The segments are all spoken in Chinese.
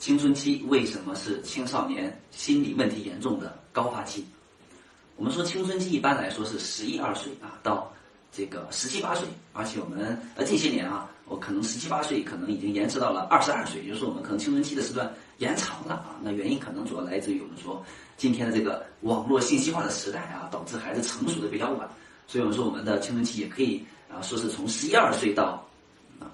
青春期为什么是青少年心理问题严重的高发期？我们说青春期一般来说是十一二岁啊到这个十七八岁，而且我们呃近些年啊，我可能十七八岁可能已经延迟到了二十二岁，也就是说我们可能青春期的时段延长了啊。那原因可能主要来自于我们说今天的这个网络信息化的时代啊，导致孩子成熟的比较晚，所以我们说我们的青春期也可以啊说是从十一二岁到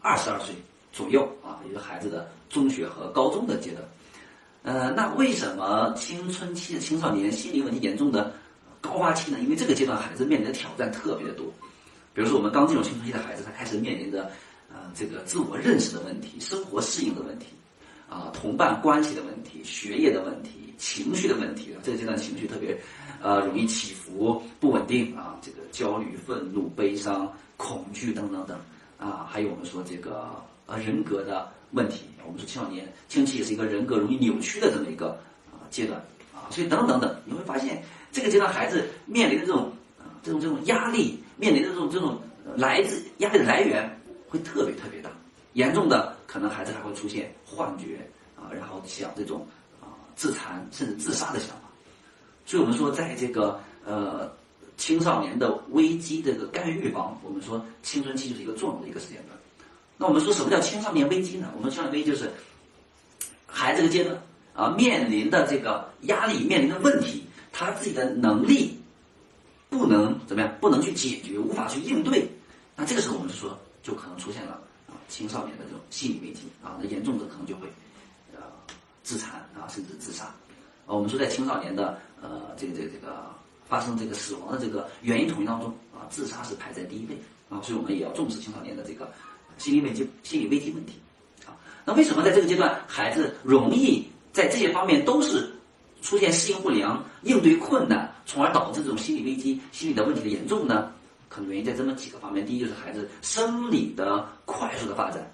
二十二岁左右啊，也就是孩子的中学和高中的阶段。呃，那为什么青春期的青少年心理问题严重的高发期呢？因为这个阶段孩子面临的挑战特别的多。比如说，我们刚进入青春期的孩子，他开始面临着呃这个自我认识的问题、生活适应的问题，啊，同伴关系的问题、学业的问题、情绪的问题。这个阶段情绪特别呃容易起伏不稳定啊，这个焦虑、愤怒、悲伤、恐惧等等等啊，还有我们说这个呃人格的问题。我们说青少年青春期也是一个人格容易扭曲的这么一个啊阶段啊，所以等等等，你会发现这个阶段孩子面临的这种啊这种这种压力。面临的这种这种来自压力的来源会特别特别大，严重的可能孩子还会出现幻觉啊，然后想这种啊自残甚至自杀的想法。所以我们说，在这个呃青少年的危机这个干预方，我们说青春期就是一个重要的一个时间段。那我们说什么叫青少年危机呢？我们青少年危机就是孩子这个阶段啊面临的这个压力，面临的问题，他自己的能力。不能怎么样？不能去解决，无法去应对，那这个时候我们就说就可能出现了啊青少年的这种心理危机啊，那严重的可能就会呃自残啊，甚至自杀。啊，我们说在青少年的呃这个这个这个发生这个死亡的这个原因统计当中啊，自杀是排在第一位啊，所以我们也要重视青少年的这个心理危机心理危机问题啊。那为什么在这个阶段孩子容易在这些方面都是？出现适应不良、应对困难，从而导致这种心理危机、心理的问题的严重呢？可能原因在这么几个方面。第一，就是孩子生理的快速的发展。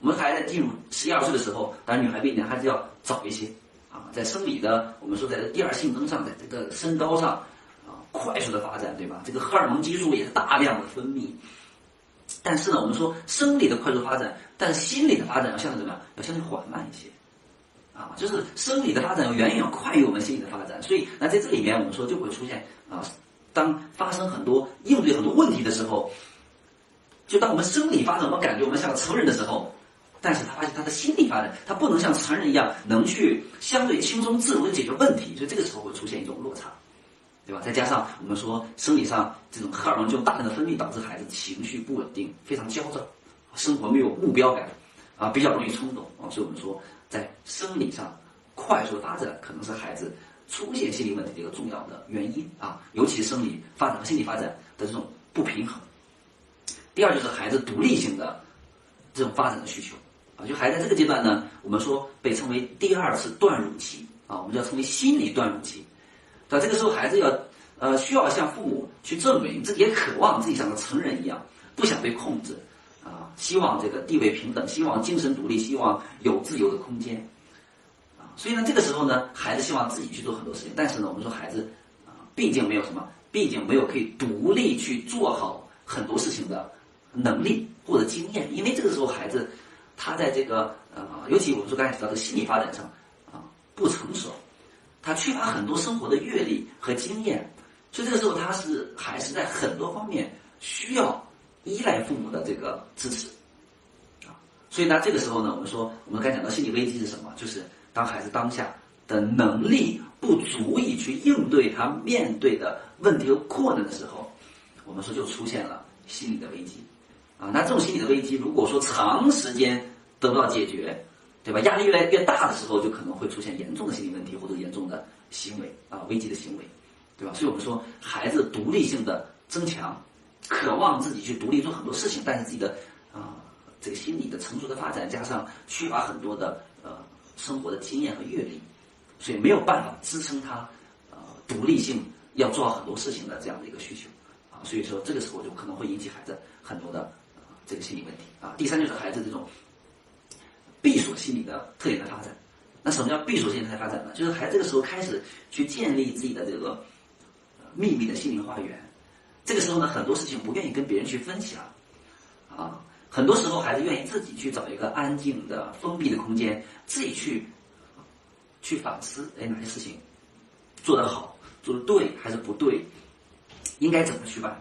我们孩子进入十一二岁的时候，当然女孩比男孩子要早一些啊，在生理的，我们说在第二性征上，在这个身高上啊，快速的发展，对吧？这个荷尔蒙激素也是大量的分泌。但是呢，我们说生理的快速发展，但是心理的发展要相对怎么样？要相对缓慢一些。啊，就是生理的发展要远远快于我们心理的发展，所以那在这里面我们说就会出现啊，当发生很多应对很多问题的时候，就当我们生理发展我们感觉我们像成人的时候，但是他发现他的心理发展他不能像成人一样能去相对轻松自如的解决问题，所以这个时候会出现一种落差，对吧？再加上我们说生理上这种荷尔蒙就大量的分泌，导致孩子情绪不稳定，非常焦躁，生活没有目标感，啊，比较容易冲动啊，所以我们说。在生理上快速发展，可能是孩子出现心理问题的一个重要的原因啊，尤其生理发展和心理发展的这种不平衡。第二就是孩子独立性的这种发展的需求啊，就孩子在这个阶段呢，我们说被称为第二次断乳期啊，我们叫称为心理断乳期。对吧？这个时候孩子要呃需要向父母去证明自己也渴望自己像个成人一样，不想被控制。啊，希望这个地位平等，希望精神独立，希望有自由的空间，啊，所以呢，这个时候呢，孩子希望自己去做很多事情，但是呢，我们说孩子啊，毕竟没有什么，毕竟没有可以独立去做好很多事情的能力或者经验，因为这个时候孩子他在这个呃，尤其我们说刚才提到的心理发展上啊不成熟，他缺乏很多生活的阅历和经验，所以这个时候他是还是在很多方面需要。依赖父母的这个支持，啊，所以呢，这个时候呢，我们说，我们刚讲到心理危机是什么？就是当孩子当下的能力不足以去应对他面对的问题和困难的时候，我们说就出现了心理的危机，啊，那这种心理的危机，如果说长时间得不到解决，对吧？压力越来越大的时候，就可能会出现严重的心理问题或者严重的行为啊，危机的行为，对吧？所以我们说，孩子独立性的增强。渴望自己去独立做很多事情，但是自己的啊这个心理的成熟的发展，加上缺乏很多的呃生活的经验和阅历，所以没有办法支撑他呃独立性要做很多事情的这样的一个需求啊，所以说这个时候就可能会引起孩子很多的这个心理问题啊。第三就是孩子这种闭锁心理的特点的发展。那什么叫闭锁心理的发展呢？就是孩子这个时候开始去建立自己的这个秘密的心灵花园。这个时候呢，很多事情不愿意跟别人去分享，啊，很多时候孩子愿意自己去找一个安静的、封闭的空间，自己去去反思，哎，哪些事情做得好，做得对还是不对，应该怎么去办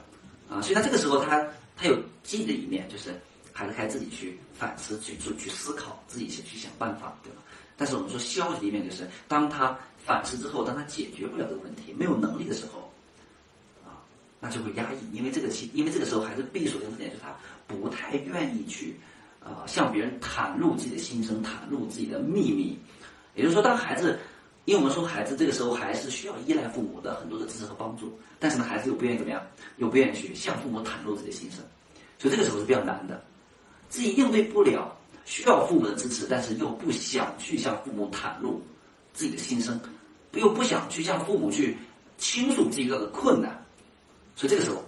啊？所以他这个时候他他有积极的一面，就是孩子开自己去反思、去做、去思考，自己去去想办法，对吧？但是我们说消极的一面就是，当他反思之后，当他解决不了这个问题，没有能力的时候，啊，那就会压抑，因为这个期，因为这个时候孩子闭锁的特点就是他不太愿意去，啊，向别人袒露自己的心声，袒露自己的秘密。也就是说，当孩子，因为我们说孩子这个时候还是需要依赖父母的很多的支持和帮助，但是呢，孩子又不愿意怎么样，又不愿意去向父母袒露自己的心声，所以这个时候是比较难的，自己应对不了。需要父母的支持，但是又不想去向父母袒露自己的心声，又不想去向父母去倾诉自己遇到的困难，所以这个时候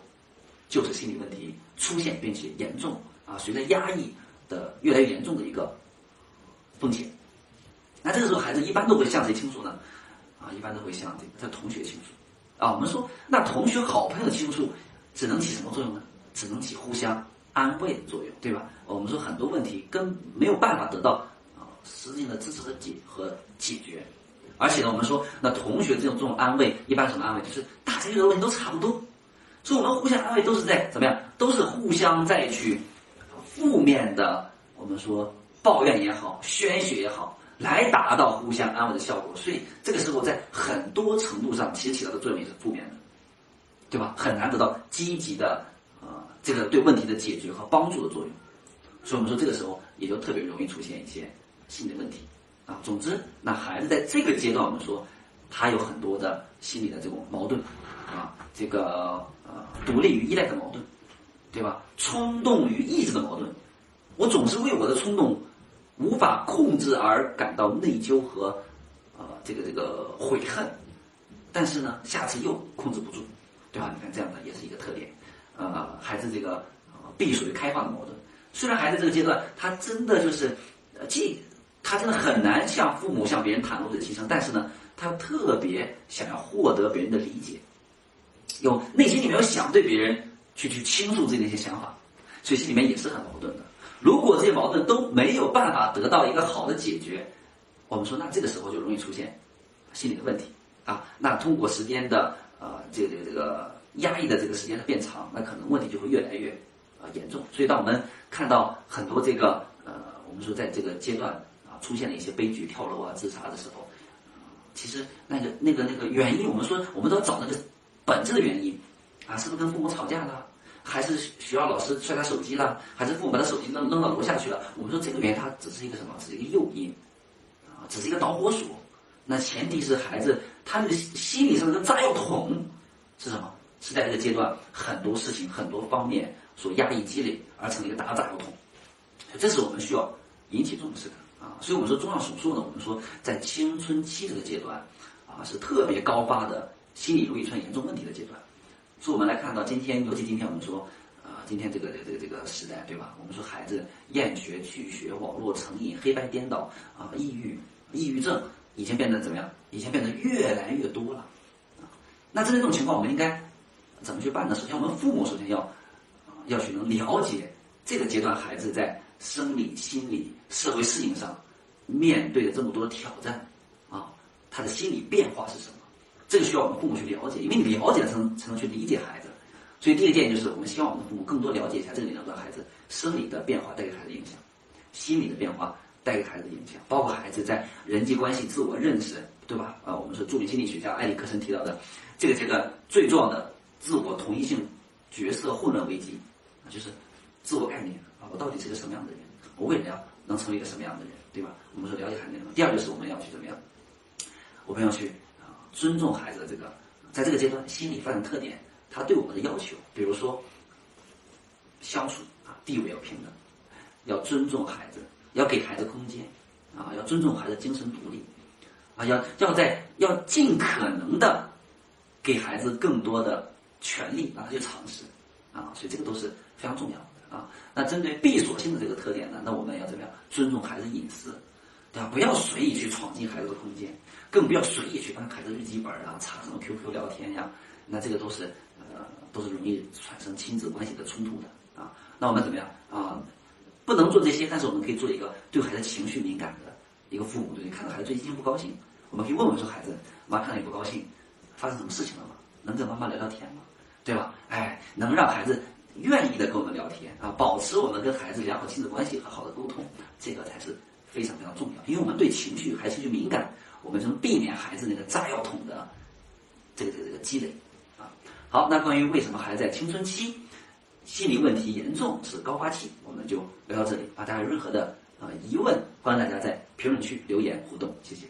就是心理问题出现并且严重啊，随着压抑的越来越严重的一个风险。那这个时候孩子一般都会向谁倾诉呢？啊，一般都会向这个他同学倾诉。啊，我们说那同学、好朋友倾诉只能起什么作用呢？只能起互相。安慰的作用，对吧？我们说很多问题根没有办法得到啊实际的支持和解和解决，而且呢，我们说那同学这种这种安慰，一般什么安慰？就是大家遇到问题都差不多，所以我们互相安慰都是在怎么样？都是互相在去负面的，我们说抱怨也好，宣泄也好，来达到互相安慰的效果。所以这个时候在很多程度上其实起到的作用也是负面的，对吧？很难得到积极的。这个对问题的解决和帮助的作用，所以我们说这个时候也就特别容易出现一些心理问题啊。总之，那孩子在这个阶段，我们说他有很多的心理的这种矛盾啊，这个呃独立与依赖的矛盾，对吧？冲动与意志的矛盾，我总是为我的冲动无法控制而感到内疚和呃这个这个悔恨，但是呢，下次又控制不住，对吧？你看这样的也是一个特点。呃，孩子这个必属于开放的矛盾。虽然孩子这个阶段，他真的就是，既他真的很难向父母、向别人袒露自己的心声，但是呢，他特别想要获得别人的理解，有内心里面有想对别人去去倾诉自己的一些想法，所以心里面也是很矛盾的。如果这些矛盾都没有办法得到一个好的解决，我们说那这个时候就容易出现心理的问题啊。那通过时间的呃这个这个这个。压抑的这个时间的变长，那可能问题就会越来越啊严重。所以，当我们看到很多这个呃，我们说在这个阶段啊出现了一些悲剧、跳楼啊、自杀的时候，其实那个那个那个原因，我们说我们都要找那个本质的原因啊，是不是跟父母吵架了，还是学校老师摔他手机了，还是父母把他手机扔扔到楼下去了？我们说这个原因它只是一个什么？是一个诱因啊，只是一个导火索。那前提是孩子他的心理上的炸药桶是什么？是在这个阶段，很多事情、很多方面所压抑积累而成了一个大炸药桶，这是我们需要引起重视的啊。所以我们说综上所述呢，我们说在青春期这个阶段啊，是特别高发的心理容易出现严重问题的阶段。所以我们来看到今天，尤其今天我们说啊，今天这个这个这个时代，对吧？我们说孩子厌学、拒学、网络成瘾、黑白颠倒啊，抑郁、抑郁症已经变得怎么样？已经变得越来越多了啊。那针对这种情况，我们应该。怎么去办呢？首先，我们父母首先要，要去能了解这个阶段孩子在生理、心理、社会适应上面对的这么多的挑战，啊，他的心理变化是什么？这个需要我们父母去了解，因为你了解了才能才能去理解孩子。所以，第一个建议就是，我们希望我们的父母更多了解一下这个阶段孩子生理的变化带给孩子影响，心理的变化带给孩子的影响，包括孩子在人际关系、自我认识，对吧？啊，我们说著名心理学家埃里克森提到的这个阶段最重要的。自我同一性角色混乱危机，就是自我概念啊，我到底是个什么样的人？我未来要能成为一个什么样的人，对吧？我们说了解孩子。第二就是我们要去怎么样？我们要去啊，尊重孩子的这个在这个阶段心理发展特点，他对我们的要求，比如说相处啊，地位要平等，要尊重孩子，要给孩子空间啊，要尊重孩子精神独立啊，要要在要尽可能的给孩子更多的。权利让他去尝试，啊，所以这个都是非常重要的啊。那针对闭锁性的这个特点呢，那我们要怎么样尊重孩子隐私，对吧？不要随意去闯进孩子的空间，更不要随意去翻孩子日记本啊，查什么 QQ 聊天呀。那这个都是呃，都是容易产生亲子关系的冲突的啊。那我们怎么样啊？不能做这些，但是我们可以做一个对孩子情绪敏感的一个父母，对，看到孩子最近不高兴，我们可以问问说孩子，妈看到你不高兴，发生什么事情了？能跟妈妈聊聊天吗？对吧？哎，能让孩子愿意的跟我们聊天啊，保持我们跟孩子良好亲子关系和好的沟通，这个才是非常非常重要。因为我们对情绪还是就敏感，我们就能避免孩子那个炸药桶的这个这个这个积累啊。好，那关于为什么孩子在青春期心理问题严重是高发期，我们就聊到这里啊。大家有任何的呃疑问，欢迎大家在评论区留言互动，谢谢。